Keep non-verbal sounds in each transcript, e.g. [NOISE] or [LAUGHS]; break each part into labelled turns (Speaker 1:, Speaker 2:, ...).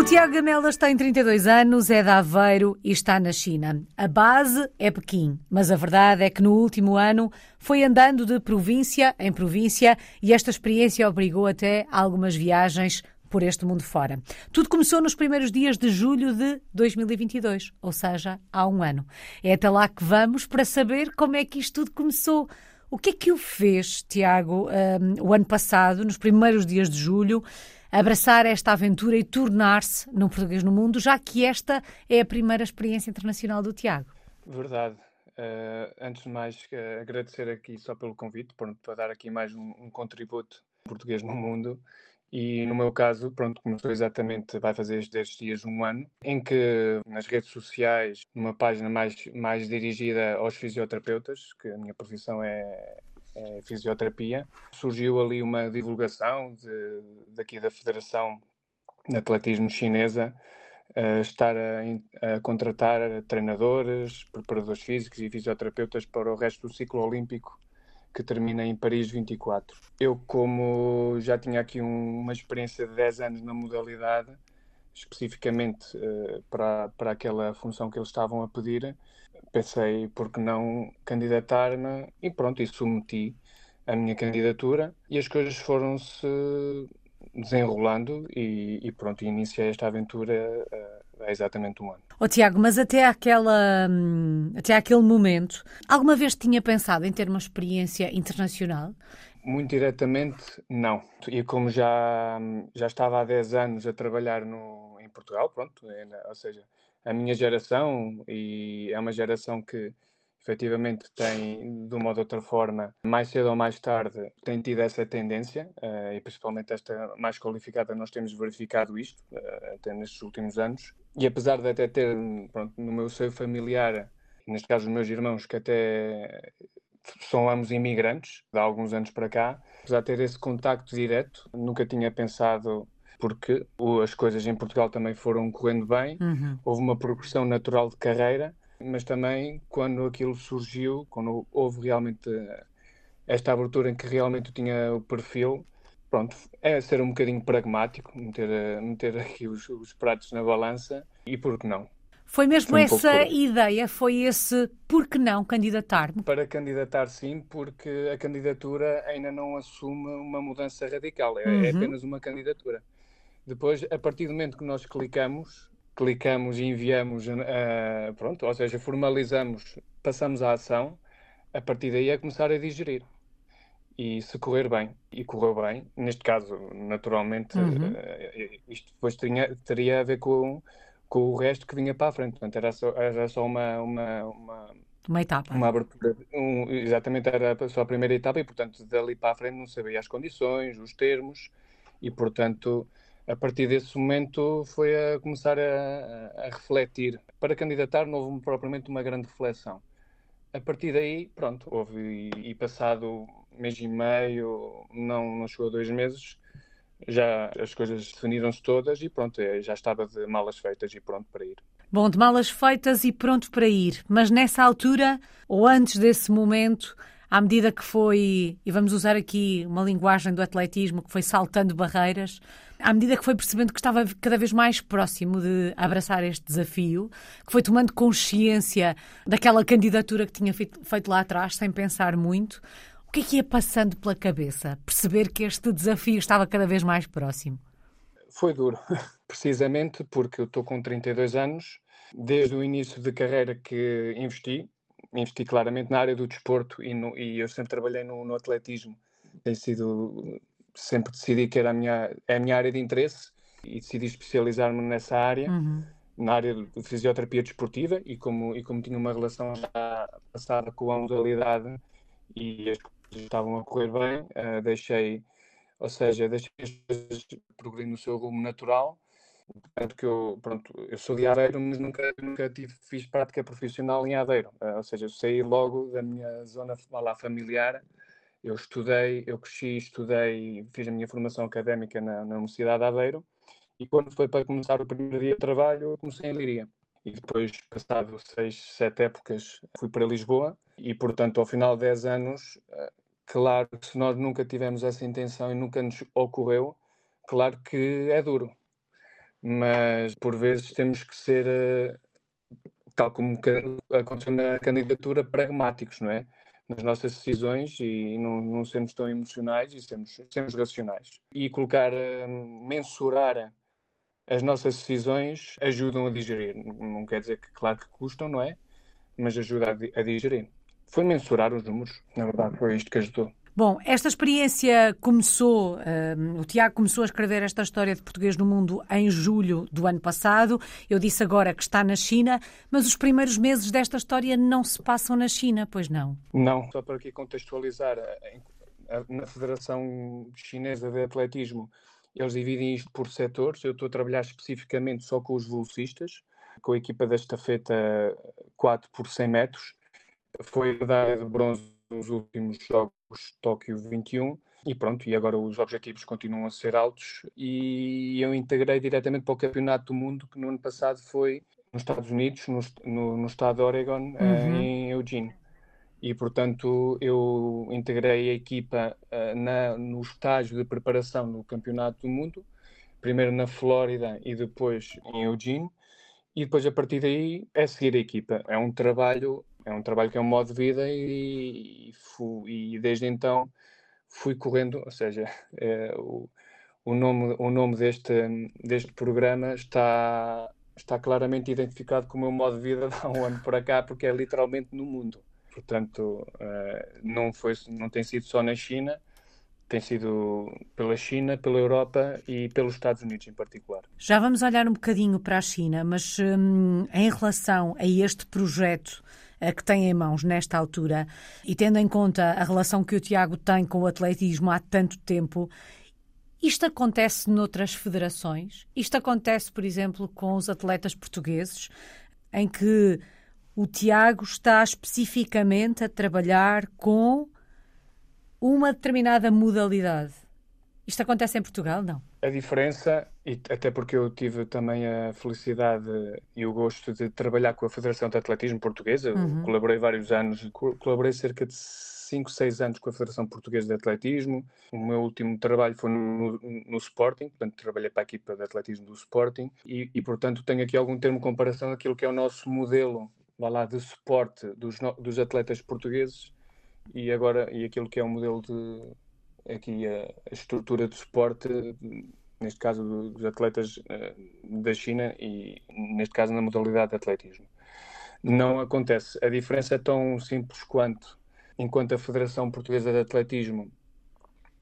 Speaker 1: O Tiago Gamelas tem 32 anos, é de Aveiro e está na China. A base é Pequim, mas a verdade é que no último ano foi andando de província em província e esta experiência obrigou até algumas viagens por este mundo fora. Tudo começou nos primeiros dias de julho de 2022, ou seja, há um ano. É até lá que vamos para saber como é que isto tudo começou. O que é que o fez, Tiago, um, o ano passado, nos primeiros dias de julho? Abraçar esta aventura e tornar-se num português no mundo, já que esta é a primeira experiência internacional do Tiago.
Speaker 2: Verdade. Uh, antes de mais, uh, agradecer aqui só pelo convite, pronto, para dar aqui mais um, um contributo português no mundo. E no meu caso, pronto, começou exatamente, vai fazer estes dias um ano, em que nas redes sociais, numa página mais, mais dirigida aos fisioterapeutas, que a minha profissão é, é, fisioterapia. Surgiu ali uma divulgação de, daqui da Federação de Atletismo Chinesa estar a, a, contratar treinadores, preparadores físicos e fisioterapeutas para o resto do ciclo olímpico que termina em Paris 24. Eu, como já tinha aqui um, uma experiência de 10 anos na modalidade, especificamente uh, para, para aquela função que eles estavam a pedir, pensei por que não candidatar-me e pronto, e submeti a minha candidatura e as coisas foram-se desenrolando e, e, pronto, iniciei esta aventura uh, há exatamente um ano.
Speaker 1: Oh, Tiago, mas até, aquela, hum, até aquele momento, alguma vez tinha pensado em ter uma experiência internacional?
Speaker 2: Muito diretamente, não. E como já, já estava há 10 anos a trabalhar no, em Portugal, pronto, é, ou seja, a minha geração, e é uma geração que efetivamente tem, de uma ou de outra forma, mais cedo ou mais tarde, tem tido essa tendência, uh, e principalmente esta mais qualificada, nós temos verificado isto, uh, até nestes últimos anos. E apesar de até ter, pronto, no meu seio familiar, neste caso os meus irmãos, que até são ambos imigrantes, de há alguns anos para cá, apesar de ter esse contacto direto, nunca tinha pensado porque as coisas em Portugal também foram correndo bem, uhum. houve uma progressão natural de carreira, mas também quando aquilo surgiu, quando houve realmente esta abertura em que realmente tinha o perfil, pronto, é ser um bocadinho pragmático, meter, meter aqui os, os pratos na balança e por que não?
Speaker 1: Foi mesmo um essa ideia, foi esse por que não candidatar-me?
Speaker 2: Para candidatar sim, porque a candidatura ainda não assume uma mudança radical, é, é uhum. é apenas uma candidatura. Depois, a partir do momento que nós clicamos, clicamos e enviamos, uh, pronto, ou seja, formalizamos, passamos a ação, a partir daí é começar a digerir. E se correr bem, e correu bem, neste caso, naturalmente, uhum. uh, isto depois tinha, teria a ver com, com o resto que vinha para a frente. Portanto, era só, era só uma, uma, uma,
Speaker 1: uma etapa.
Speaker 2: Uma abertura. Um, exatamente, era só a primeira etapa e, portanto, dali para a frente não sabia as condições, os termos e, portanto, a partir desse momento foi a começar a, a, refletir. Para candidatar não houve propriamente uma grande reflexão. A partir daí, pronto, houve e, passado mês e meio, não, não chegou a dois meses, já as coisas definiram-se todas e pronto, é, já estava de malas feitas e pronto para ir.
Speaker 1: Bom, de malas feitas e pronto para ir. Mas nessa altura, ou antes desse momento, à medida que foi, e vamos usar aqui uma linguagem do atletismo, que foi saltando barreiras, à medida que foi percebendo que estava cada vez mais próximo de abraçar este desafio, que foi tomando consciência daquela candidatura que tinha feito, feito lá atrás, sem pensar muito, o que é que ia passando pela cabeça? Perceber que este desafio estava cada vez mais próximo?
Speaker 2: Foi duro, [LAUGHS] precisamente porque eu estou com 32 anos, desde o início de carreira que investi, investi claramente na área do desporto e, no, e eu sempre trabalhei no, no, atletismo. Tem sido, sempre decidi que era a minha, é a minha área de interesse e decidi especializar-me nessa área, uhum. na área de fisioterapia desportiva e como, e como tinha uma relação já passada com a modalidade e as coisas estavam a correr bem, uh, deixei, ou seja, deixei as coisas progredir no seu rumo natural Portanto, que eu, pronto, eu sou de Aveiro, mas nunca, nunca tive, fiz prática profissional em Aveiro. Uh, ou seja, eu saí logo da minha zona lá familiar. Eu estudei, eu cresci, estudei, fiz a minha formação académica na, na Universidade de Aveiro. E quando foi para começar o primeiro dia de trabalho, eu comecei em Liria. E depois, passado seis, sete épocas, fui para Lisboa. E, portanto, ao final de dez anos, uh, claro que se nós nunca tivemos essa intenção e nunca nos ocorreu, claro que é duro mas por vezes temos que ser, eh, tal como aconteceu na candidatura, pragmáticos, não é? Nas nossas decisões e não, não sermos tão emocionais e sermos, sermos racionais. E colocar, eh, mensurar as nossas decisões ajudam a digerir. Não quer dizer que, claro que custam, não é? Mas ajuda a digerir. Foi mensurar os números, na verdade, foi isto que ajudou.
Speaker 1: Bom, esta experiência começou, um, o Tiago começou a escrever esta história de português no mundo em julho do ano passado. Eu disse agora que está na China, mas os primeiros meses desta história não se passam na China, pois não?
Speaker 2: Não, só para aqui contextualizar, na Federação Chinesa de Atletismo, eles dividem isto por setores. Eu estou a trabalhar especificamente só com os velocistas, com a equipa da estafeta 4 por 100 metros. Foi medalha de bronze nos últimos Jogos Tóquio 21 e pronto, e agora os objetivos continuam a ser altos e eu integrei diretamente para o Campeonato do Mundo que no ano passado foi nos Estados Unidos, no, no, no estado de Oregon, eh, uhum. em Eugene. E, portanto, eu integrei a equipa uh, na, no estágio de preparação do Campeonato do Mundo, primeiro na Flórida e depois em Eugene, e depois a partir daí é seguir a equipa. É um trabalho é um trabalho que é um modo de vida e, e, e desde então fui correndo, ou seja, é, [LAUGHS] o, o, nome, o nome deste, deste programa está, está claramente identificado com o meu modo de vida [LAUGHS] há um ano para cá, porque é literalmente no mundo. Portanto, uh, não, foi, não tem sido só na China, tem sido pela China, pela Europa e pelos Estados Unidos em particular.
Speaker 1: Já vamos olhar um bocadinho para a China, mas hum, em relação a este projeto que tem em mãos nesta altura e tendo em conta a relação que o Tiago tem com o atletismo há tanto tempo, isto acontece noutras federações? Isto acontece, por exemplo, com os atletas portugueses, em que o Tiago está especificamente a trabalhar com uma determinada modalidade. Isto acontece em Portugal? Não.
Speaker 2: A diferença, e até porque eu tive também a felicidade e o gosto de trabalhar com a Federação de Atletismo Portuguesa, uhum. colaborei vários anos, colaborei cerca de 5, 6 anos com a Federação Portuguesa de Atletismo. O meu último trabalho foi no, no Sporting, portanto, trabalhei para a equipa de atletismo do Sporting e, e, portanto, tenho aqui algum termo de comparação daquilo que é o nosso modelo lá, de suporte dos, dos atletas portugueses e agora e aquilo que é o modelo de aqui a, a estrutura de suporte, neste caso dos atletas uh, da China e neste caso na modalidade de atletismo. Não acontece. A diferença é tão simples quanto, enquanto a Federação Portuguesa de Atletismo,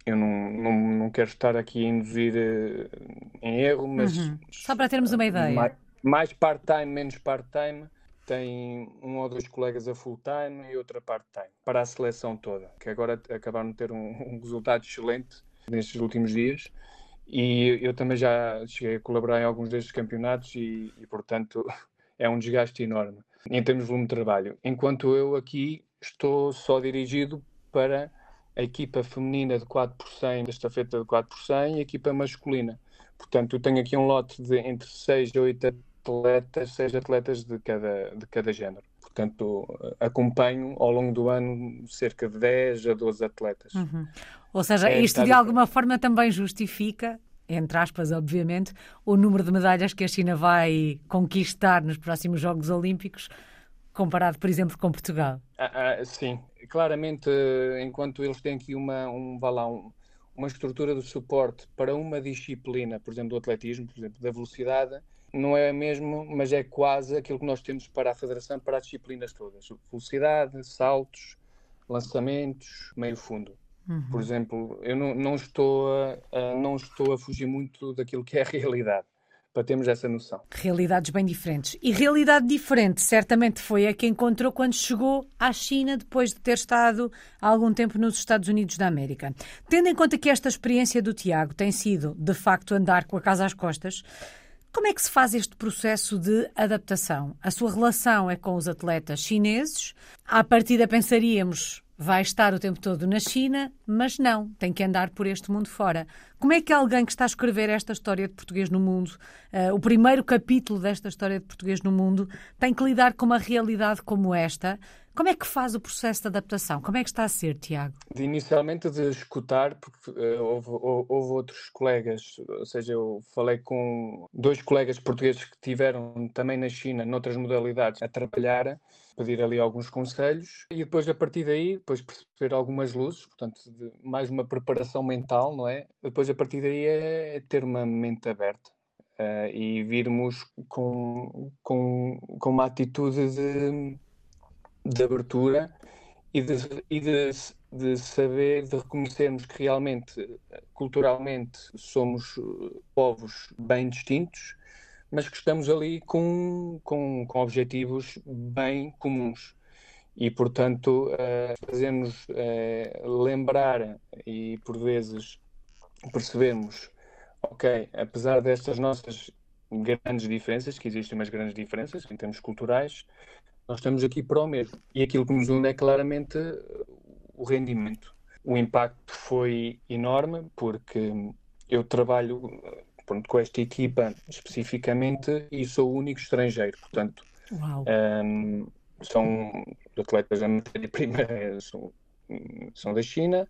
Speaker 2: eu não, não, não quero estar aqui a induzir uh, em erro, mas. Uhum.
Speaker 1: Só para termos uma ideia.
Speaker 2: Mais, mais part-time, menos part-time tem um ou dois colegas a full time e outra part time para a seleção toda, que agora acabaram de ter um, [LAUGHS] um resultado excelente nestes últimos dias. E eu também já cheguei a colaborar em alguns destes campeonatos e, e portanto, [LAUGHS] é um desgaste enorme em termos de volume de trabalho. Enquanto eu aqui estou só dirigido para a equipa feminina de 4 por 100, da estafeta de 4 por 100 e a equipa masculina. Portanto, eu tenho aqui um lote de entre 6 e 8 atletas, seis atletas de cada, de cada género. Portanto, acompanho ao longo do ano cerca de 10 a 12 atletas.
Speaker 1: Uhum. Ou seja, é isto de alguma forma também justifica, entre aspas, obviamente, o número de medalhas que a China vai conquistar nos próximos Jogos Olímpicos, comparado, por exemplo, com Portugal.
Speaker 2: Ah, ah, sim, claramente, enquanto eles têm aqui uma, um, lá, um, uma estrutura de suporte para uma disciplina, por exemplo, do atletismo, por exemplo, da velocidade, não é mesmo, mas é quase aquilo que nós temos para a Federação, para as disciplinas todas: velocidade, saltos, lançamentos, meio fundo. Uhum. Por exemplo, eu não, não, estou a, não estou a fugir muito daquilo que é a realidade, para termos essa noção.
Speaker 1: Realidades bem diferentes. E realidade diferente, certamente, foi a que encontrou quando chegou à China, depois de ter estado há algum tempo nos Estados Unidos da América. Tendo em conta que esta experiência do Tiago tem sido, de facto, andar com a casa às costas, como é que se faz este processo de adaptação? A sua relação é com os atletas chineses? À partida pensaríamos vai estar o tempo todo na China, mas não, tem que andar por este mundo fora. Como é que alguém que está a escrever esta história de português no mundo, uh, o primeiro capítulo desta história de português no mundo, tem que lidar com uma realidade como esta, Como é que faz o processo de adaptação? Como é que está a ser, Tiago?
Speaker 2: De, inicialmente de escutar, porque uh, houve, houve, outros colegas, ou seja, eu falei com dois colegas portugueses que tiveram também na China, noutras modalidades, a trabalhar, pedir ali alguns conselhos e depois a partir daí, depois perceber algumas luzes, portanto, mais uma preparação mental, não é? Depois a partir daí é, é ter uma mente aberta uh, e virmos com, com, com uma atitude de, de abertura e, de, e de, de saber, de reconhecermos que realmente, culturalmente, somos povos bem distintos, mas que estamos ali com, com, com objetivos bem comuns. E, portanto, uh, fazemos uh, lembrar e, por vezes, percebemos ok, apesar destas nossas grandes diferenças, que existem umas grandes diferenças em termos culturais, nós estamos aqui para o mesmo. E aquilo que nos une é claramente o rendimento. O impacto foi enorme porque eu trabalho pronto, com esta equipa especificamente e sou o único estrangeiro. Portanto, um, são atletas da matéria-prima, [LAUGHS] são, são da China,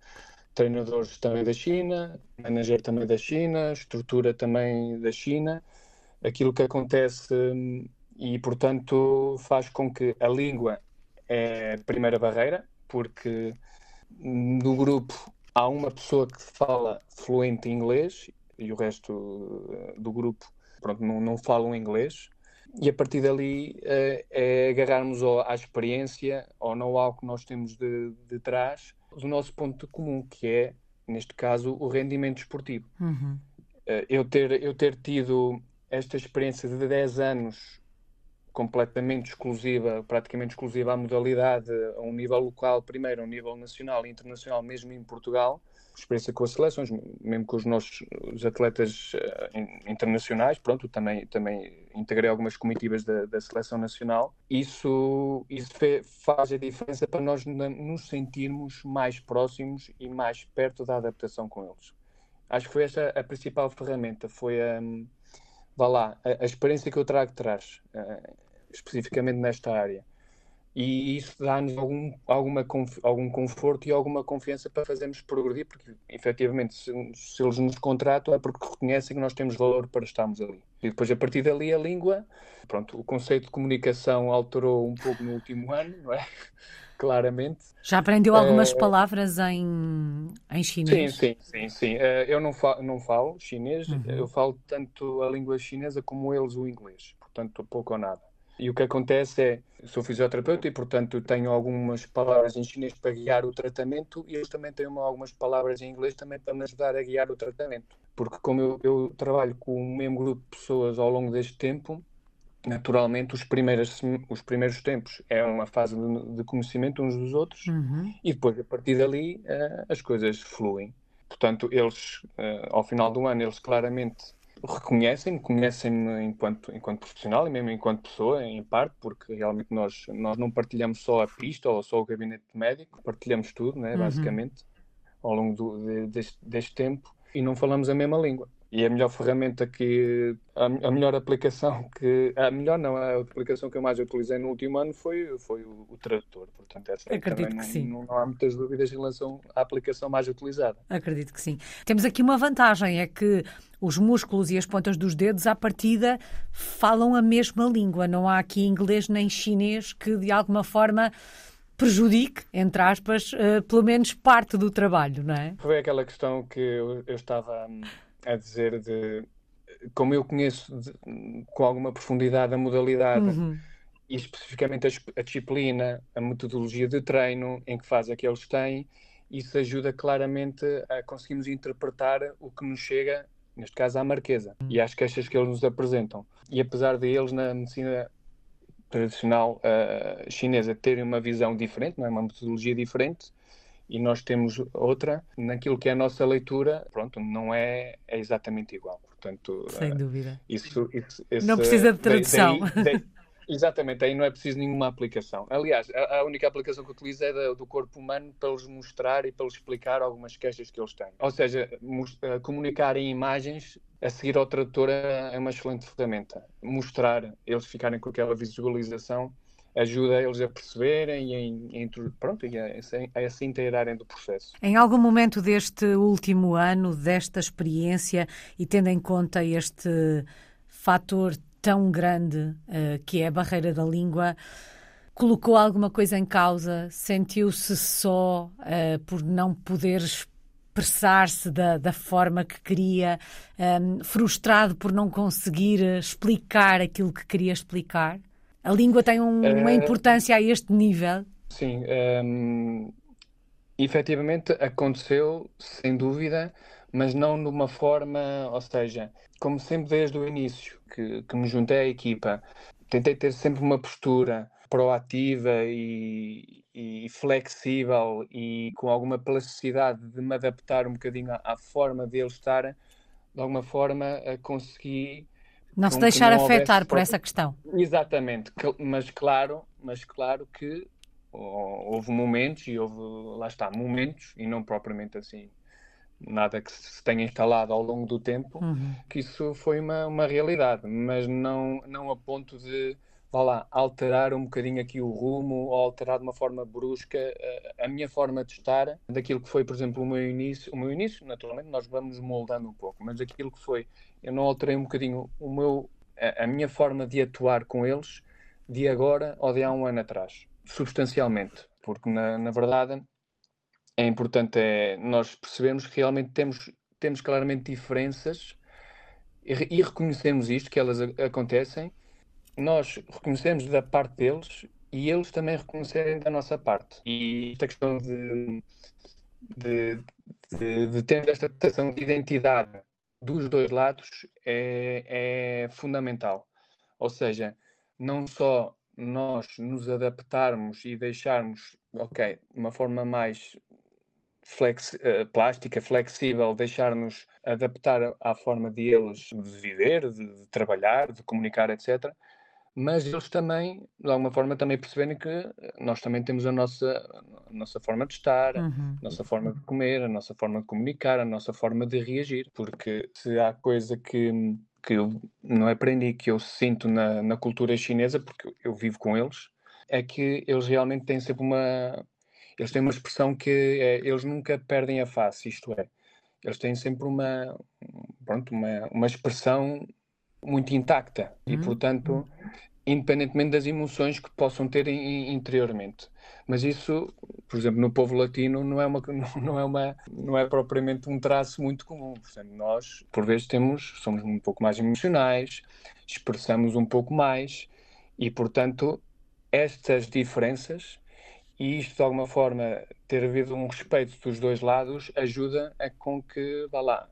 Speaker 2: treinadores também da China, manager também da China, estrutura também da China. Aquilo que acontece e, portanto, faz com que a língua é a primeira barreira, porque no grupo há uma pessoa que fala fluente inglês e o resto eh, do grupo pronto, não, não falam inglês. E a partir dali é, é agarrarmos à experiência, ao know-how que nós temos de, de trás do nosso ponto comum, que é, neste caso, o rendimento esportivo. Uhum. Uh, eu, ter, eu ter tido esta experiência de 10 anos completamente exclusiva, praticamente exclusiva à modalidade, a um nível local primeiro, a um nível nacional e internacional, mesmo em Portugal, experiência com as seleções, mesmo com os nossos os atletas uh, internacionais, pronto, também, também integrei algumas comitivas da, da seleção nacional. Isso, isso faz a diferença para nós nos sentirmos mais próximos e mais perto da adaptação com eles. Acho que foi esta a principal ferramenta, foi a, vá lá, a, a experiência que eu trago de trás, uh, especificamente nesta área e isso dá-nos algum, alguma, algum conforto e alguma confiança para fazermos progredir, porque efetivamente, se, se, eles nos contratam é porque reconhecem que nós temos valor para estarmos ali. E depois, a partir dali, a língua, pronto, o conceito de comunicação alterou um pouco no último ano, não é? [LAUGHS] Claramente.
Speaker 1: Já aprendeu algumas uh, palavras em, em chinês?
Speaker 2: Sim, sim, sim. sim. Uh, eu não falo, não falo chinês, uhum. eu falo tanto a língua chinesa como eles o inglês, portanto, pouco ou nada. E o que acontece é, sou fisioterapeuta e, portanto, tenho algumas palavras em chinês para guiar o tratamento e eles também têm algumas palavras em inglês também para me ajudar a guiar o tratamento. Porque como eu, eu trabalho com o mesmo grupo de pessoas ao longo deste tempo, naturalmente os primeiros, os primeiros tempos é uma fase de, conhecimento uns dos outros uhum. e depois, a partir dali, uh, as coisas fluem. Portanto, eles, uh, ao final do ano, eles claramente reconhecem-me, conhecem-me enquanto, enquanto profissional e mesmo enquanto pessoa, em parte, porque realmente nós, nós não partilhamos só a pista ou só o gabinete médico, partilhamos tudo, né, uhum. basicamente, ao longo do, de, deste, deste tempo e não falamos a mesma língua. E a melhor ferramenta que. A, a, melhor aplicação [LAUGHS] que. A melhor não, a aplicação que eu mais utilizei no último ano foi, foi o, o tradutor. Portanto, essa
Speaker 1: Acredito que
Speaker 2: não,
Speaker 1: sim.
Speaker 2: Não, não, há muitas dúvidas em relação à aplicação mais utilizada.
Speaker 1: Acredito que sim. Temos aqui uma vantagem: é que os músculos e as pontas dos dedos, à partida, falam a mesma língua. Não há aqui inglês nem chinês que, de alguma forma prejudique, entre aspas, uh, pelo menos parte do trabalho, não é?
Speaker 2: Foi aquela questão que eu, eu estava hum, a dizer de como eu conheço de, com alguma profundidade a modalidade uhum. e especificamente a, a, disciplina, a metodologia de treino em que faz a que eles têm, isso ajuda claramente a conseguirmos interpretar o que nos chega, neste caso à Marquesa, uhum. e às queixas que eles nos apresentam. E apesar de eles na medicina tradicional uh, chinesa terem uma visão diferente, não é? uma metodologia diferente, e nós temos outra, naquilo que é a nossa leitura, pronto, não é, é exatamente igual. Portanto,
Speaker 1: Sem uh, dúvida.
Speaker 2: Isso, isso,
Speaker 1: não precisa de tradução.
Speaker 2: Daí, daí, exatamente, aí não é preciso nenhuma aplicação. Aliás, a, a única aplicação que utilizo é da, do corpo humano para lhes mostrar e para lhes explicar algumas queixas que eles têm. Ou seja, uh, comunicar em imagens a seguir ao tradutor é, é uma excelente ferramenta. Mostrar, eles ficarem com aquela visualização ajuda eles a perceberem e, em, pronto, e a, a, a se inteirarem do processo.
Speaker 1: Em algum momento deste último ano, desta experiência, e tendo em conta este fator tão grande uh, que é a barreira da língua, colocou alguma coisa em causa? Sentiu-se só uh, por não poder expressar-se da, da, forma que queria, um, ehm, frustrado por não conseguir explicar aquilo que queria explicar? A língua tem um, uma eh, importância a este nível?
Speaker 2: Sim, um, ehm, efetivamente aconteceu, sem dúvida, mas não de uma forma, ou seja, como sempre desde o início que, que me juntei à equipa, tentei ter sempre uma postura proativa e, e, flexível e com alguma plasticidade de me adaptar um bocadinho à, à forma de ele estar, de alguma forma a conseguir
Speaker 1: não se deixar não afetar por essa questão.
Speaker 2: Exatamente, mas claro, mas claro que houve momentos e houve, lá está, momentos, e não propriamente assim nada que se tenha instalado ao longo do tempo, uhum. que isso foi uma, uma realidade, mas não, não a ponto de vá lá, alterar um bocadinho aqui o rumo ou alterar de uma forma brusca a, eh, a minha forma de estar daquilo que foi, por exemplo, o meu início. O meu início, naturalmente, nós vamos moldando um pouco, mas aquilo que foi, eu não alterei um bocadinho o meu, a, a minha forma de atuar com eles de agora ou de há um ano atrás, substancialmente, porque na, na verdade é importante é nós percebermos que realmente temos, temos claramente diferenças e, e reconhecemos isto, que elas a, acontecem nós reconhecemos da parte deles e eles também reconhecerem da nossa parte. E esta questão de, de, de, de ter esta questão de identidade dos dois lados é, é fundamental. Ou seja, não só nós nos adaptarmos e deixarmos, ok, uma forma mais uh, plástica, flexível, deixar-nos adaptar à forma de de viver, de, de, trabalhar, de comunicar, etc mas eles também, de alguma forma, também perceberem que nós também temos a nossa, a nossa forma de estar, uhum. a nossa forma de comer, a nossa forma de comunicar, a nossa forma de reagir. Porque se há coisa que, que eu não aprendi, que eu sinto na, na cultura chinesa, porque eu vivo com eles, é que eles realmente têm sempre uma. Eles têm uma expressão que é, eles nunca perdem a face, isto é, eles têm sempre uma, pronto, uma, uma expressão muito intacta e, uhum. portanto, independentemente das emoções que possam ter in, interiormente. Mas isso, por exemplo, no povo latino não é uma [LAUGHS] não é uma não é propriamente um traço muito comum. Portanto, nós por vezes temos somos um pouco mais emocionais, expressamos um pouco mais e, portanto, estas diferenças e isto de alguma forma ter havido um respeito dos dois lados ajuda a com que vá lá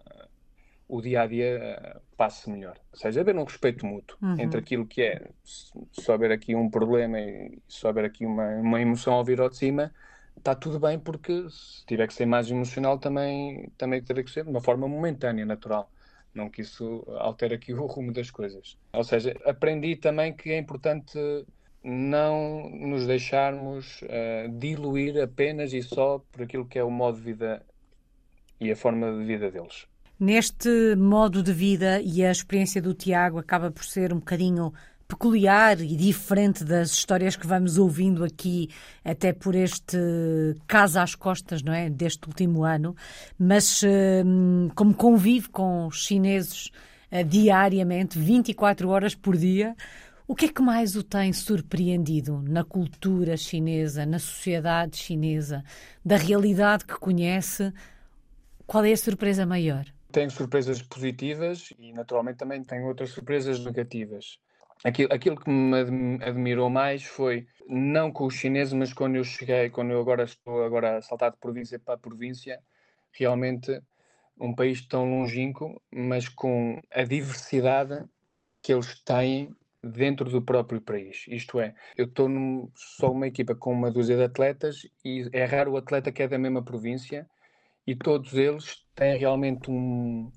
Speaker 2: o dia a dia eh, passe melhor. Ou seja, haver um respeito mútuo uhum. entre aquilo que é, se houver aqui um problema e se houver aqui uma, uma emoção ao vir ao de cima, está tudo bem, porque se tiver que ser mais emocional, também, também terá que ser de uma forma momentânea, natural. Não que isso altere aqui o rumo das coisas. Ou seja, aprendi também que é importante não nos deixarmos uh, diluir apenas e só por aquilo que é o modo de vida e a forma de vida deles.
Speaker 1: Neste modo de vida, e a experiência do Tiago acaba por ser um bocadinho peculiar e diferente das histórias que vamos ouvindo aqui, até por este caso às costas, não é? Deste último ano, mas hum, como convive com chineses eh, diariamente, 24 horas por dia, o que é que mais o tem surpreendido na cultura chinesa, na sociedade chinesa, da realidade que conhece? Qual é a surpresa maior?
Speaker 2: Tenho surpresas positivas e naturalmente também tenho outras surpresas negativas. Aquilo, aquilo que me admirou mais foi, não com os chineses, mas quando eu cheguei, quando eu agora estou agora a saltar de província para província, realmente um país tão longínquo, mas com a diversidade que eles têm dentro do próprio país. Isto é, eu estou só uma equipa com uma dúzia de atletas e é raro o atleta que é da mesma província e todos eles têm realmente um,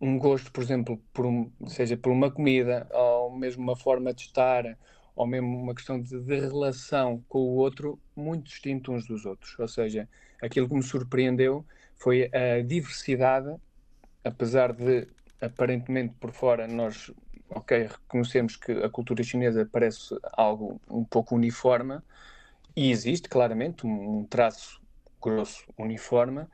Speaker 2: um gosto, por exemplo, por um, seja por uma comida, ou mesmo uma forma de estar, ou mesmo uma questão de, de, relação com o outro, muito distinto uns dos outros. Ou seja, aquilo que me surpreendeu foi a diversidade, apesar de aparentemente por fora nós ok, reconhecemos que a cultura chinesa parece algo um pouco uniforme, e existe claramente um, um traço grosso uniforme,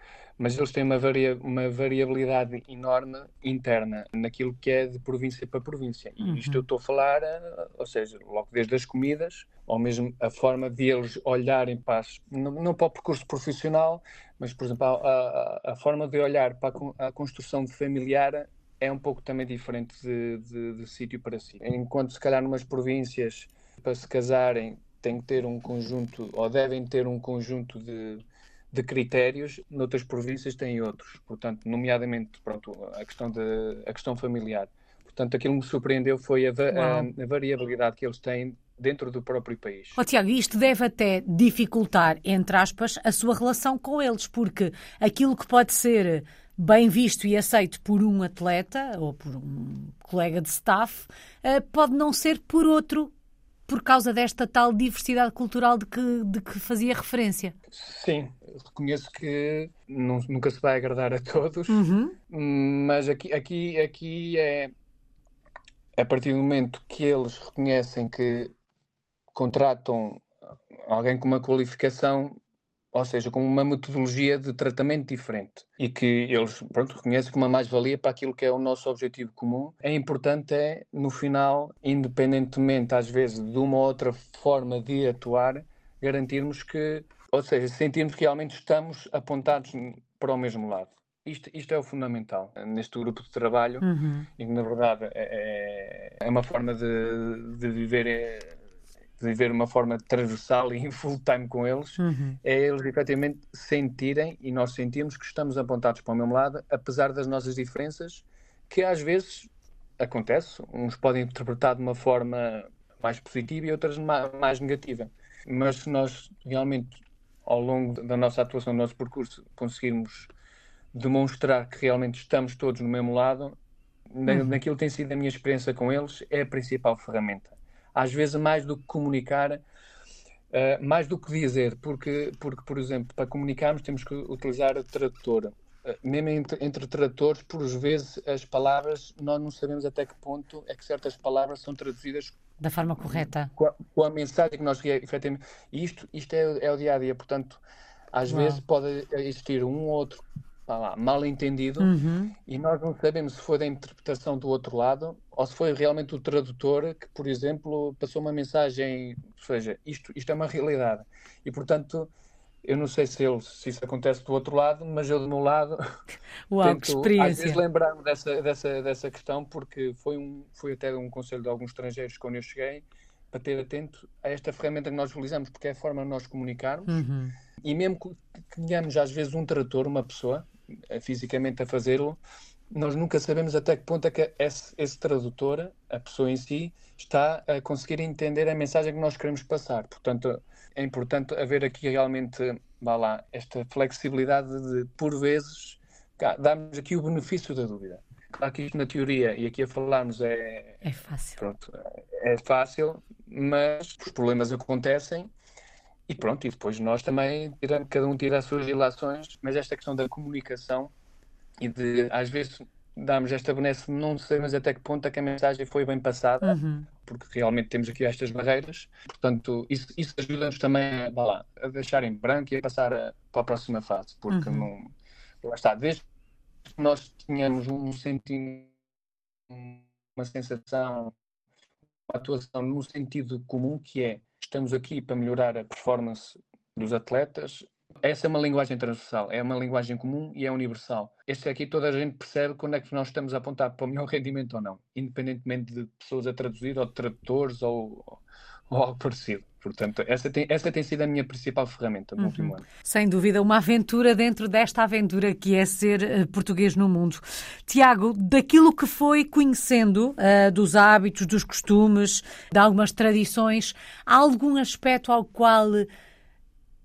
Speaker 2: mas eles têm uma, varia uma variabilidade enorme interna naquilo que é de província para província. E uhum. isto eu estou a falar, eh, ou seja, logo desde as comidas, ou mesmo a forma de eles olharem para as, não, não, para o percurso profissional, mas, por exemplo, a, a, a forma de olhar para a, a, construção familiar é um pouco também diferente de, de, de sítio para sítio. Enquanto, se calhar, numas províncias, para se casarem, têm que ter um conjunto, ou devem ter um conjunto de de critérios, noutras províncias têm outros, portanto, nomeadamente pronto, a, questão de, a questão familiar. Portanto, aquilo que me surpreendeu foi a, a, a variabilidade que eles têm dentro do próprio país.
Speaker 1: Oh, Tiago, isto deve até dificultar, entre aspas, a sua relação com eles, porque aquilo que pode ser bem visto e aceito por um atleta ou por um colega de staff, eh, pode não ser por outro por causa desta tal diversidade cultural de que, de que fazia referência.
Speaker 2: Sim, reconheço que não, nunca se vai agradar a todos, uhum. mas aqui, aqui, aqui é a partir do momento que eles reconhecem que contratam alguém com uma qualificação ou seja, com uma metodologia de tratamento diferente e que eles pronto, reconhecem como uma mais-valia para aquilo que é o nosso objetivo comum. É importante, é, no final, independentemente às vezes de uma ou outra forma de atuar, garantirmos que, ou seja, sentirmos que realmente estamos apontados para o mesmo lado. Isto, isto é o fundamental neste grupo de trabalho uhum. e que, na verdade, é, é, é uma forma de, de viver. De viver uma forma transversal e em full time com eles, uhum. é eles efetivamente sentirem e nós sentimos que estamos apontados para o mesmo lado, apesar das nossas diferenças, que às vezes acontece, uns podem interpretar de uma forma mais positiva e outras mais negativa. Mas se nós realmente, ao longo da nossa atuação, do nosso percurso, conseguirmos demonstrar que realmente estamos todos no mesmo lado, uhum. naquilo que tem sido a minha experiência com eles, é a principal ferramenta às vezes mais do que comunicar, uh, mais do que dizer, porque, porque, por exemplo, para comunicarmos temos que utilizar a tradutora. Uh, mesmo entre, entre tradutores, por vezes as palavras, nós não sabemos até que ponto é que certas palavras são traduzidas
Speaker 1: da forma correta.
Speaker 2: Com a, com a mensagem que nós efetivamente. E isto, isto é, é o dia a dia, portanto, às Uau. vezes pode existir um ou outro lá, mal entendido uhum. e nós não sabemos se foi da interpretação do outro lado ou se foi realmente o tradutor que, por exemplo, passou uma mensagem, ou seja, isto, isto é uma realidade. E, portanto, eu não sei se, ele, se isso acontece do outro lado, mas eu do meu lado
Speaker 1: Uau, tento, que experiência. às
Speaker 2: vezes lembrar-me dessa, dessa, dessa questão porque foi, um, foi até um conselho de alguns estrangeiros quando eu cheguei para ter atento a esta ferramenta que nós utilizamos, porque é a forma de nós comunicarmos. Uhum. E mesmo que tenhamos às vezes um tradutor, uma pessoa, eh, fisicamente a fazê-lo, nós nunca sabemos até que ponto é que esse, esse, tradutor, a pessoa em si, está a conseguir entender a mensagem que nós queremos passar. Portanto, é importante haver aqui realmente, vá lá, esta flexibilidade de, por vezes, darmos aqui o benefício da dúvida. Claro que isto na teoria, e aqui a falarmos é...
Speaker 1: É fácil.
Speaker 2: Pronto, é fácil, mas os problemas acontecem e pronto, e depois nós também, cada um tira as suas relações, mas esta questão da comunicação e de, às vezes, darmos esta benesse, não sabemos até que ponto é que a mensagem foi bem passada, uhum. porque realmente temos aqui estas barreiras. Portanto, isso, isso ajuda-nos também a, lá, a deixar em branco e a passar a, para a próxima fase, porque uhum. não. Lá está, desde que nós tínhamos um sentimento, uma sensação, uma atuação no sentido comum, que é estamos aqui para melhorar a performance dos atletas. Essa é uma linguagem transversal, é uma linguagem comum e é universal. Este aqui toda a gente percebe quando é que nós estamos a apontar para o melhor [LAUGHS] rendimento ou não, independentemente de pessoas a traduzir ou de tradutores ou, ou algo parecido. Portanto, essa tem, essa tem sido a minha principal ferramenta no uhum. último ano.
Speaker 1: Sem dúvida, uma aventura dentro desta aventura que é ser uh, português no mundo. Tiago, daquilo que foi conhecendo uh, dos hábitos, dos costumes, de algumas tradições, há algum aspecto ao qual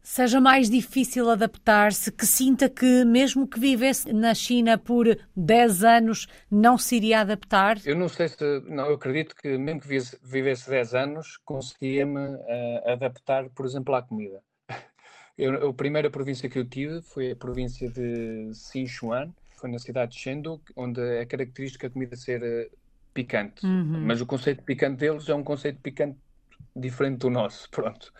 Speaker 1: seja mais difícil adaptar-se, que sinta que, mesmo que vivesse na China por 10 anos, não se iria adaptar?
Speaker 2: Eu não sei se. Não, eu acredito que, mesmo que vivesse 10 anos, conseguia-me uh, adaptar, por exemplo, à comida. [LAUGHS] Eu, a primeira província que eu tive foi a província de Sichuan, foi na cidade de Chengdu, onde é característica a comida ser uh, picante. Uhum. Mas o conceito de picante deles é um conceito de picante diferente do nosso, [LAUGHS] pronto.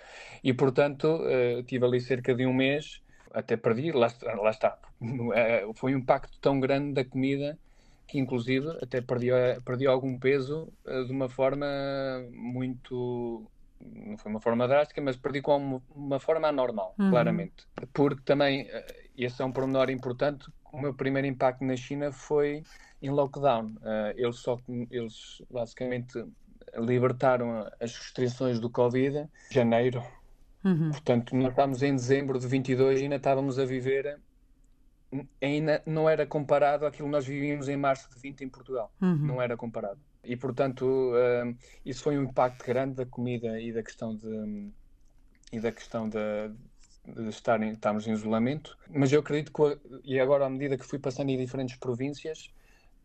Speaker 2: E portanto, uh, tive ali cerca de um mês, até perdi, lá, lá está. Uh, [LAUGHS] foi um impacto tão grande da comida que inclusive até perdi, perdi algum peso uh, de uma forma muito não foi uma forma drástica, mas perdi com uma, uma forma anormal, uhum. claramente. Porque também, esse é um pormenor importante, o meu primeiro impacto na China foi em lockdown. Eles, só, eles basicamente libertaram as restrições do Covid em janeiro. Uhum. Portanto, nós estávamos em dezembro de 22 e ainda estávamos a viver. Ainda não era comparado àquilo que nós vivíamos em março de 20 em Portugal. Uhum. Não era comparado. E, portanto, uh, isso foi um impacto grande da comida e da questão de. e da questão de, de estar em isolamento, mas eu acredito que, e agora à medida que fui passando em diferentes províncias,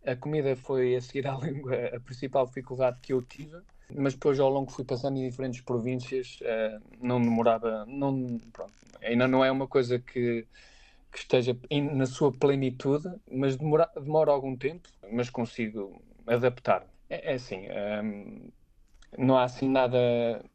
Speaker 2: a comida foi a seguir à [LAUGHS] língua a principal dificuldade que eu tive, mas depois ao longo fui passando em diferentes províncias, uh, não demorava, não, pronto, ainda não é uma coisa que, que esteja na sua plenitude, mas demora, demora algum tempo, mas consigo adaptar. É, é assim, ehm, não há assim nada,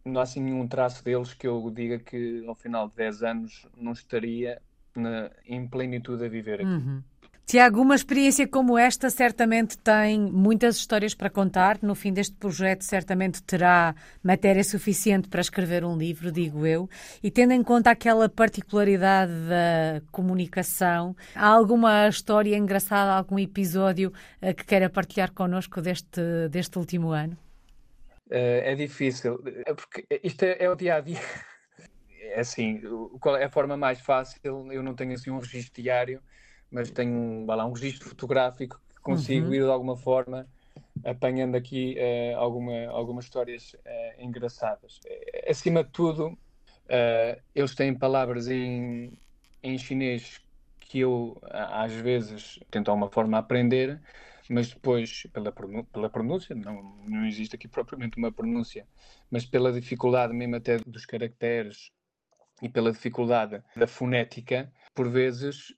Speaker 2: não há assim nenhum traço deles que eu diga que ao final de 10 anos não estaria na, em plenitude a viver aqui. Uhum.
Speaker 1: Tiago, uma experiência como esta certamente tem muitas histórias para contar. No fim deste projeto, certamente terá matéria suficiente para escrever um livro, digo eu. E tendo em conta aquela particularidade da comunicação, há alguma história engraçada, algum episódio uh, que queira partilhar connosco deste, deste último ano?
Speaker 2: Uh, é difícil, é porque isto é, é o dia a dia. [LAUGHS] É assim, qual é a forma mais fácil? Eu não tenho assim um registro diário mas tenho um, lá, um registro fotográfico que consigo uhum. ir de alguma forma apanhando aqui uh, alguma, algumas histórias uh, engraçadas. Uh, acima de tudo, eles têm palavras em, em chinês que eu, às vezes, tento alguma forma aprender, mas depois, pela, pela pronúncia, não, não existe aqui propriamente uma pronúncia, mas pela dificuldade mesmo até dos caracteres e pela dificuldade da fonética, por vezes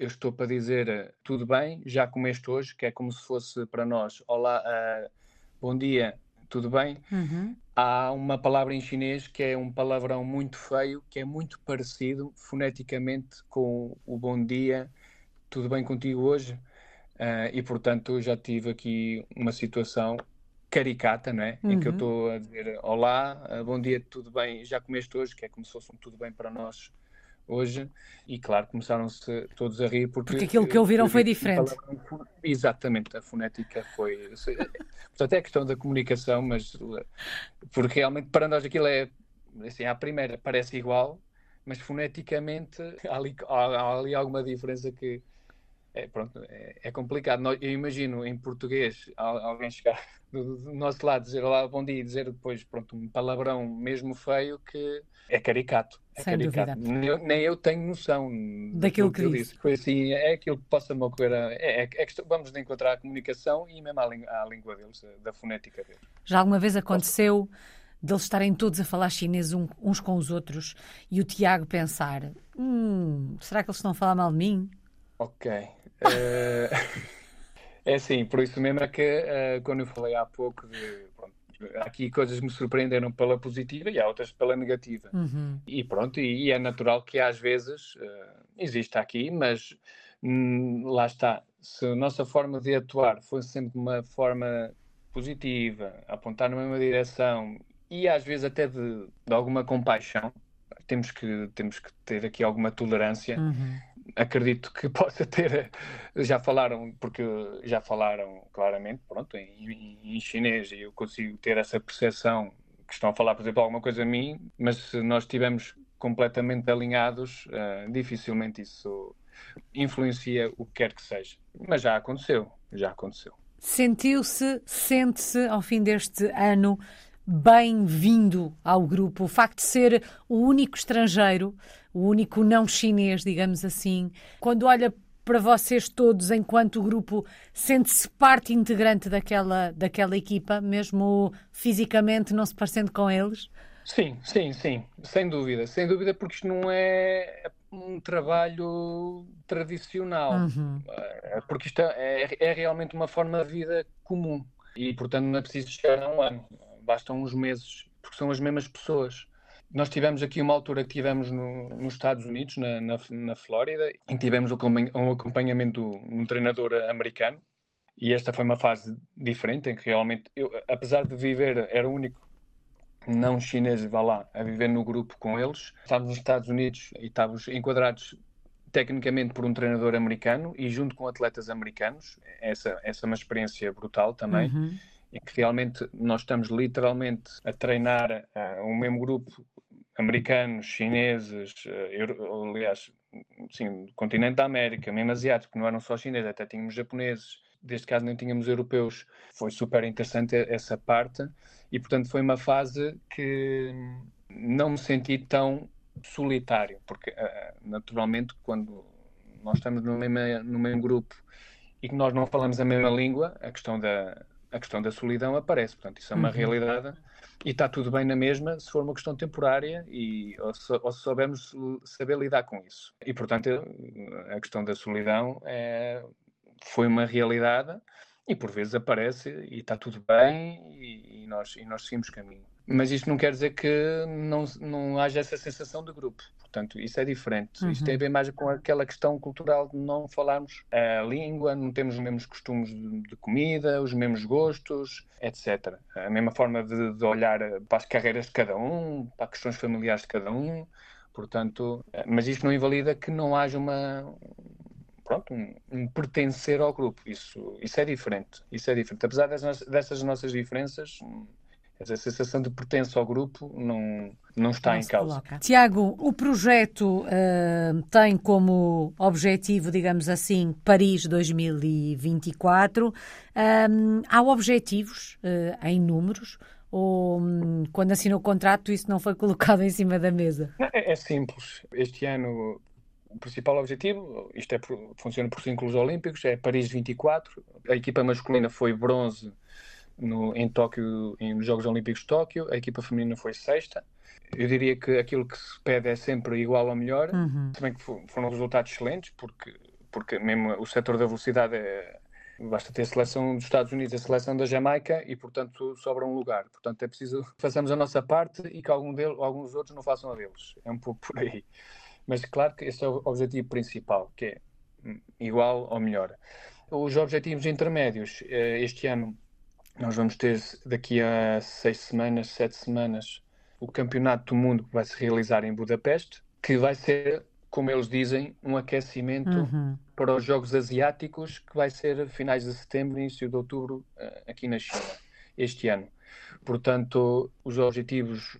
Speaker 2: eu estou para dizer eh, tudo bem, já comeste hoje, que é como se fosse para nós, olá, uh, bom dia, tudo bem? Uhum. Há uma palavra em chinês que é um palavrão muito feio, que é muito parecido foneticamente com o bom dia, tudo bem contigo hoje? Uh, e portanto já tive aqui uma situação caricata, não é? Uhum. Em que eu uhum. estou a dizer olá, bom dia, tudo bem, já comeste hoje, que é como se fosse um tudo bem para nós hoje, e claro, começaram-se todos a rir porque,
Speaker 1: porque aquilo que ouviram foi diferente.
Speaker 2: Exatamente, a fonética foi. Portanto, é questão da comunicação, mas porque realmente para nós aquilo é assim, à primeira parece igual, mas foneticamente há ali, há, ali alguma diferença que é, pronto, é, é, complicado. Eu imagino em português alguém chegar do, do nosso lado, dizer olá, bom dia, e dizer depois pronto, um palavrão mesmo feio que é caricato. É
Speaker 1: Sem
Speaker 2: caricato.
Speaker 1: dúvida.
Speaker 2: Nem eu, nem eu tenho noção
Speaker 1: daquilo que, que disse.
Speaker 2: Foi assim, é aquilo que possa me ocorrer. É, é, é que vamos encontrar a comunicação e mesmo a, a língua deles, da fonética deles.
Speaker 1: Já alguma vez aconteceu deles estarem todos a falar chinês uns com os outros e o Tiago pensar: hum, será que eles estão a falar mal de mim?
Speaker 2: Ok. Uh, [LAUGHS] é assim, por isso mesmo é que uh, quando eu falei há pouco de pronto, aqui coisas me surpreenderam pela positiva e há outras pela negativa. Uhum. E pronto, e, e, é natural que às vezes uh, exista aqui, mas hum, lá está. Se a nossa forma de atuar fosse sempre uma forma positiva, apontar na mesma direção e às vezes até de, de alguma compaixão, temos que, temos que ter aqui alguma tolerância. Uhum acredito que [LAUGHS] possa ter, já falaram, porque já falaram claramente, pronto, em, em chinês e eu consigo ter essa percepção que estão a falar, por exemplo, alguma coisa a mim, mas se nós estivermos completamente alinhados, uh, dificilmente isso influencia o que quer que seja. Mas já aconteceu, já aconteceu.
Speaker 1: Sentiu-se, sente-se ao fim deste ano bem-vindo ao grupo. O facto de ser o único estrangeiro, o único não chinês, digamos assim, quando olha para vocês todos, enquanto grupo, sente-se parte integrante daquela, daquela equipa, mesmo fisicamente não se parecendo com eles?
Speaker 2: Sim, sim, sim, sem dúvida, sem dúvida, porque isto não é um trabalho tradicional, uhum. É, porque isto é, é realmente uma forma de vida comum e, portanto, não é preciso chegar a um ano, bastam uns meses, porque são as mesmas pessoas. Nós tivemos aqui uma altura que tivemos no, nos Estados Unidos, na, na, na Flórida, em que tivemos um acompanhamento de um treinador americano, e esta foi uma fase diferente, em que realmente, eu, apesar de viver, era o único não chinês, vá lá, a viver no grupo com eles. Estávamos nos Estados Unidos e estávamos enquadrados tecnicamente por um treinador americano e junto com atletas americanos. Essa, essa é uma experiência brutal também. Uhum. Em que realmente nós estamos literalmente a treinar uh, o mesmo grupo americanos, chineses, uh, aliás, sim, do continente da América, mesmo asiático, não eram só chineses, até tínhamos japoneses, deste caso nem tínhamos europeus. Foi super interessante essa parte e, portanto, foi uma fase que não me senti tão solitário, porque uh, naturalmente quando nós estamos no mesmo, no mesmo grupo e que nós não falamos a mesma língua, a questão da, a questão da solidão aparece. Portanto, isso é uma uhum. realidade e está tudo bem na mesma se for uma questão temporária e ou se, ou se soubermos saber lidar com isso. E, portanto, a questão da solidão é, foi uma realidade e por vezes aparece e está tudo bem e, e, nós, e nós seguimos caminho. Mas isto não quer dizer que não, não haja essa sensação de grupo. Portanto, isso é diferente. Uhum. Isto tem a ver mais com aquela questão cultural de não falarmos a língua, não temos os mesmos costumes de, comida, os mesmos gostos, etc. A mesma forma de, de, olhar para as carreiras de cada um, para as questões familiares de cada um. Portanto, mas isto não invalida que não haja uma, pronto, um, um, pertencer ao grupo. Isso, isso é diferente. Isso é diferente. Apesar das, dessas nossas diferenças, essa sensação de pertença ao grupo não, não está não em causa. Coloca.
Speaker 1: Tiago, o projeto uh, tem como objetivo, digamos assim, Paris 2024. Um, há objetivos uh, em números? Ou um, quando assinou o contrato isso não foi colocado [LAUGHS] em cima da mesa?
Speaker 2: É, é simples. Este ano o principal objetivo, isto é, funciona por ciclos olímpicos, é Paris 24. A equipa masculina foi bronze no, em Tóquio, em Jogos Olímpicos de Tóquio, a equipa feminina foi sexta. Eu diria que aquilo que se pede é sempre igual ou melhor, uhum. bem que foram resultados excelentes, porque, porque mesmo o setor da velocidade é, basta ter a seleção dos Estados Unidos, a seleção da Jamaica e, portanto, sobra um lugar. Portanto, é preciso que façamos a nossa parte e que algum deles, alguns outros não façam a deles. É um pouco por aí. Mas claro que esse é o objetivo principal, que é igual ou melhor. Os objetivos intermédios, eh, este ano nós vamos ter daqui a seis semanas, sete semanas, o Campeonato do Mundo que vai se realizar em Budapeste, que vai ser, como eles dizem, um aquecimento uhum. para os Jogos Asiáticos, que vai ser finais de setembro, início de outubro, eh, aqui na China, este ano. Portanto, os objetivos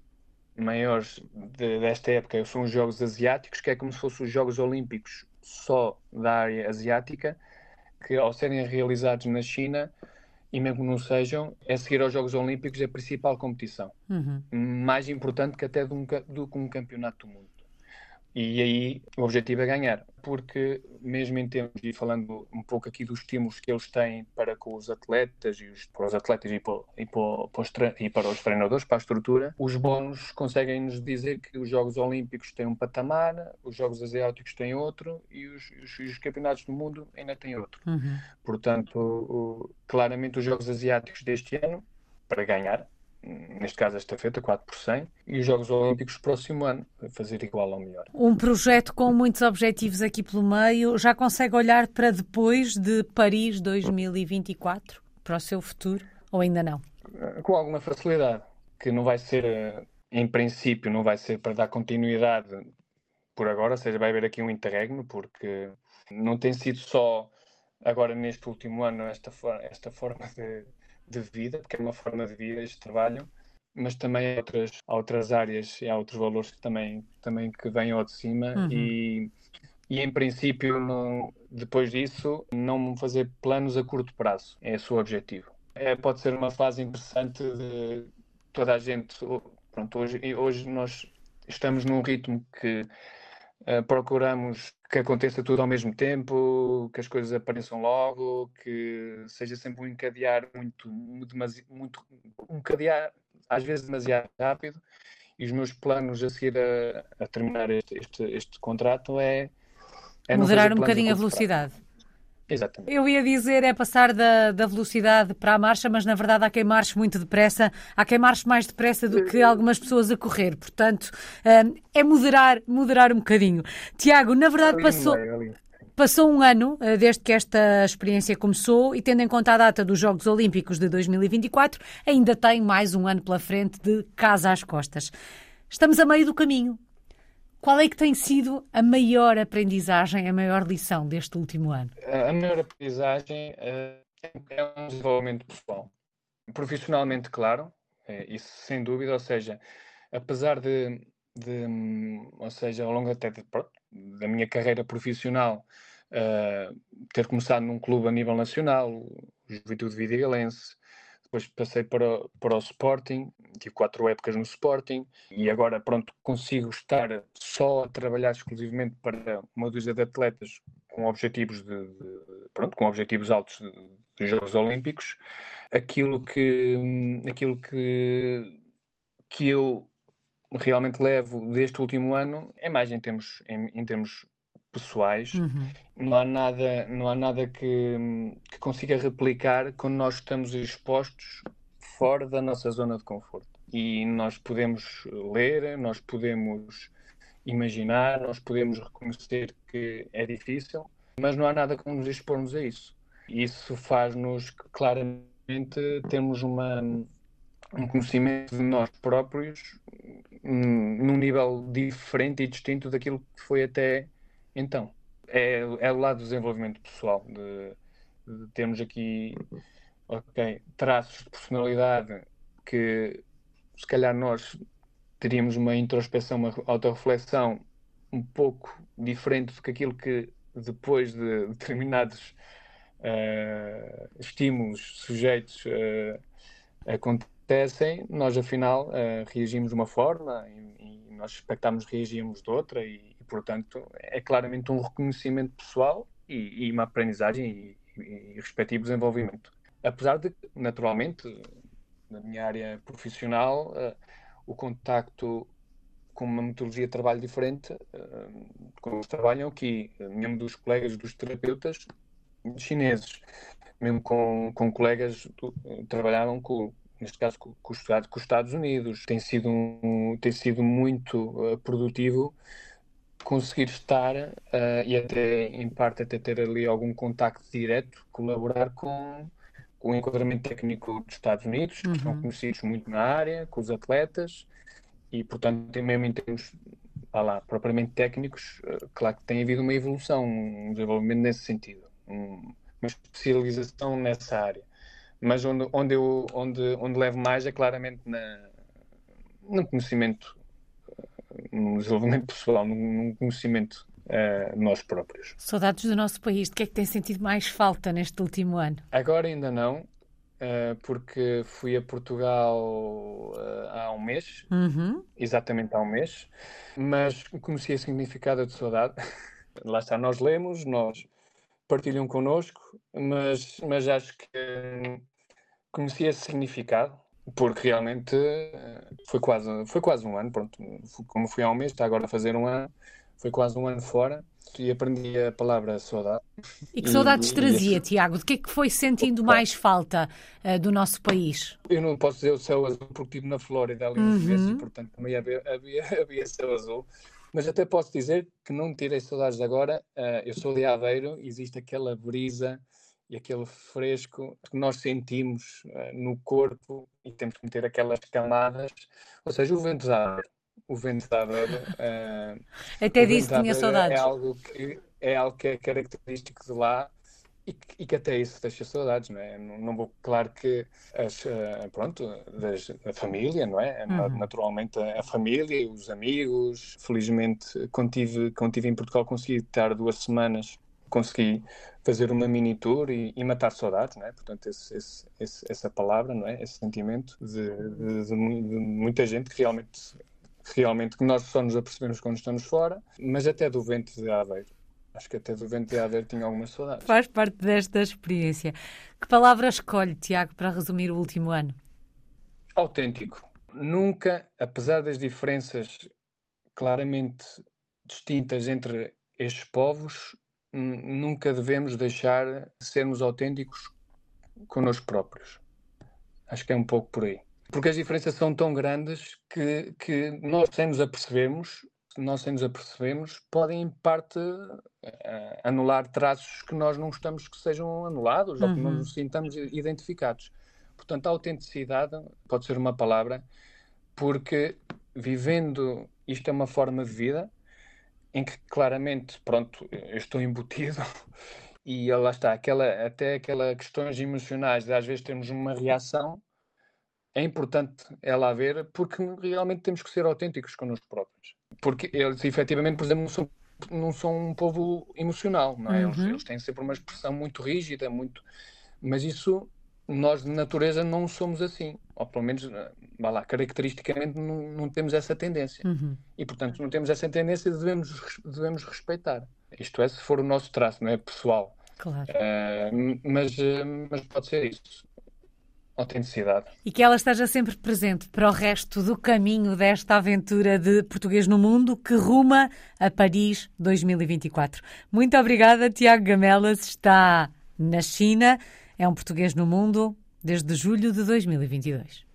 Speaker 2: maiores de, desta época são os Jogos Asiáticos, que é como se fossem os Jogos Olímpicos só da área asiática, que ao serem realizados na China, e mesmo que não sejam, é seguir aos Jogos Olímpicos a principal competição. Uhum. Mais importante que até do, do que um campeonato do mundo. E aí o objetivo é ganhar, porque mesmo em termos, e falando um pouco aqui dos estímulos que eles têm para com os atletas e os, para os atletas e para, e, para, e para os treinadores, para a estrutura, os bónus conseguem nos dizer que os Jogos Olímpicos têm um patamar, os Jogos Asiáticos têm outro e os, os, os Campeonatos do Mundo ainda têm outro. Uhum. Portanto, o, claramente os Jogos Asiáticos deste ano, para ganhar, neste caso esta feita, 4 por 100, e os Jogos Olímpicos próximo ano, fazer igual ou melhor.
Speaker 1: Um projeto com muitos objetivos aqui pelo meio, já consegue olhar para depois de Paris 2024, para o seu futuro, ou ainda não?
Speaker 2: Com alguma facilidade, que não vai ser, eh, em princípio, não vai ser para dar continuidade por agora, ou seja, vai haver aqui um interregno, porque não tem sido só agora neste último ano esta, esta forma de de vida, porque é uma forma de vida este trabalho, mas também há outras, há outras áreas e há outros valores que também, também que vêm ao de cima uhum. e, e em princípio não, depois disso não fazer planos a curto prazo, é o seu objetivo. É, pode ser uma fase interessante de toda a gente, pronto, hoje, hoje nós estamos num ritmo que uh, procuramos que aconteça tudo ao mesmo tempo, que as coisas apareçam logo, que seja sempre um encadear muito, muito um encadear às vezes demasiado rápido. E os meus planos a seguir a, a terminar este, este, este, contrato é,
Speaker 1: é moderar um bocadinho a velocidade.
Speaker 2: Exatamente.
Speaker 1: Eu ia dizer é passar da, da velocidade para a marcha, mas na verdade há quem marche muito depressa, há quem marche mais depressa do que algumas pessoas a correr. Portanto, hum, é moderar, moderar um bocadinho. Tiago, na verdade passou. Passou um ano eh, desde que esta experiência começou e, tendo em conta a data dos Jogos Olímpicos de 2024, ainda tem mais um ano pela frente de casa às costas. Estamos a meio do caminho. Qual é que tem sido a maior aprendizagem, a maior lição deste último ano?
Speaker 2: A maior aprendizagem uh, é um desenvolvimento pessoal. Profissionalmente, claro, é, isso sem dúvida, ou seja, apesar de, de ou seja, ao longo até de, da minha carreira profissional, uh, ter começado num clube a nível nacional, o Juventude Vidigalense, depois passei para, para o Sporting, tive quatro épocas no Sporting e agora, pronto, consigo estar só a trabalhar exclusivamente para uma dúzia de atletas com objetivos de, de pronto, com objetivos altos dos Jogos Olímpicos. Aquilo que, aquilo que, que eu realmente levo deste último ano é mais em termos, em, em termos pessoais, uhum. não há nada, não há nada que, que consiga replicar quando nós estamos expostos fora da nossa zona de conforto. E nós podemos ler, nós podemos imaginar, nós podemos reconhecer que é difícil, mas não há nada como nos expormos a isso. Isso faz-nos claramente termos uma, um conhecimento de nós próprios num nível diferente e distinto daquilo que foi até então, é, é o lado do desenvolvimento pessoal, de, de termos aqui ok, traços de personalidade que se calhar nós teríamos uma introspeção, uma autorreflexão um pouco diferente do que aquilo que depois de determinados uh, estímulos sujeitos uh, acontecem, nós afinal uh, reagimos de uma forma e, e nós expectámos reagirmos de outra e portanto, é claramente um reconhecimento pessoal e, e uma aprendizagem e, e, respectivo desenvolvimento. Apesar de, naturalmente, na minha área profissional, uh, o contacto com uma metodologia de trabalho diferente, uh, como trabalham aqui, mesmo dos colegas dos terapeutas chineses, mesmo com, com colegas que trabalharam com, neste caso com os Estados Unidos. Tem sido, um, tem sido muito uh, produtivo conseguir estar uh, e até, em parte, até ter ali algum contacto direto, colaborar com, com o enquadramento técnico dos Estados Unidos, uhum. que são conhecidos muito na área, com os atletas, e, portanto, mesmo em termos lá, propriamente técnicos, uh, claro que tem havido uma evolução, um desenvolvimento nesse sentido, um, uma especialização nessa área. Mas onde, onde, eu, onde, onde levo mais é claramente na, no conhecimento num desenvolvimento pessoal, num, conhecimento uh, nós próprios.
Speaker 1: Saudades do nosso país, de que é que tem sentido mais falta neste último ano?
Speaker 2: Agora ainda não, uh, porque fui a Portugal uh, há um mês, uhum. exatamente há um mês, mas conheci a significado de saudade. [LAUGHS] Lá está, nós lemos, nós partilham connosco, mas, mas acho que conheci esse significado porque realmente eh, foi quase, foi quase um ano, pronto, como fui há um mês, está agora a fazer um ano, foi quase um ano fora e aprendi a palavra saudade.
Speaker 1: E que saudades e, trazia, e... Tiago? De que é que foi sentindo mais falta uh, do nosso país?
Speaker 2: Eu não posso dizer o céu azul porque estive na Flórida ali uhum. mês e portanto também havia, [LAUGHS] havia, havia céu azul. Mas até posso dizer que não tirei saudades agora. Uh, eu sou de Aveiro, existe aquela brisa e aquele fresco que nós sentimos uh, no corpo e temos que meter aquelas camadas, ou seja, o vento da o vento da uh,
Speaker 1: Até disso tinha é saudades.
Speaker 2: É algo, que, é algo que é característico de lá e que, e que até isso deixa saudades, não é? Não, não vou, claro que as, uh, pronto, das, a família, não é? Uhum. Naturalmente a, a, família, os amigos, felizmente quando estive, quando estive em Portugal consegui estar duas semanas consegui fazer uma mini tour e, e matar saudades, não é? Portanto, esse, esse, esse, essa palavra, não é? Esse sentimento de, de, de, muita gente que realmente, realmente que nós só nos apercebemos quando estamos fora, mas até do vento de Aveiro. Acho que até do vento de Aveiro tinha algumas saudades.
Speaker 1: Faz parte desta experiência. Que palavra escolhe, Tiago, para resumir o último ano?
Speaker 2: Autêntico. Nunca, apesar das diferenças claramente distintas entre estes povos, nunca devemos deixar de sermos autênticos connosco próprios. Acho que é um pouco por aí. Porque as diferenças são tão grandes que, que nós, sem nos apercebemos, nós sem nos apercebemos, podem em parte uh, anular traços que nós não gostamos que sejam anulados uhum. ou que não uhum. nos sintamos identificados. Portanto, a autenticidade pode ser uma palavra, porque vivendo, isto é uma forma de vida em que claramente, pronto, eu estou embutido [LAUGHS] e lá está, aquela, até aquelas questões emocionais de às vezes temos uma reação, é importante ela haver porque realmente temos que ser autênticos connosco próprios. Porque eles efetivamente, por exemplo, não são, não são um povo emocional, não é? Uhum. Eles, eles têm sempre uma expressão muito rígida, muito... Mas isso nós de natureza não somos assim, ou pelo menos, eh, vá lá, caracteristicamente não, não temos essa tendência. Uhum. E portanto, não temos essa tendência, devemos, devemos respeitar. Isto é, se for o nosso traço, não é pessoal.
Speaker 1: Claro. Uh,
Speaker 2: mas, uh, mas pode ser isso. Autenticidade.
Speaker 1: E que ela esteja sempre presente para o resto do caminho desta aventura de português no mundo que ruma a Paris 2024. Muito obrigada, Tiago Gamelas. Está na China é um português no mundo desde julho de 2022.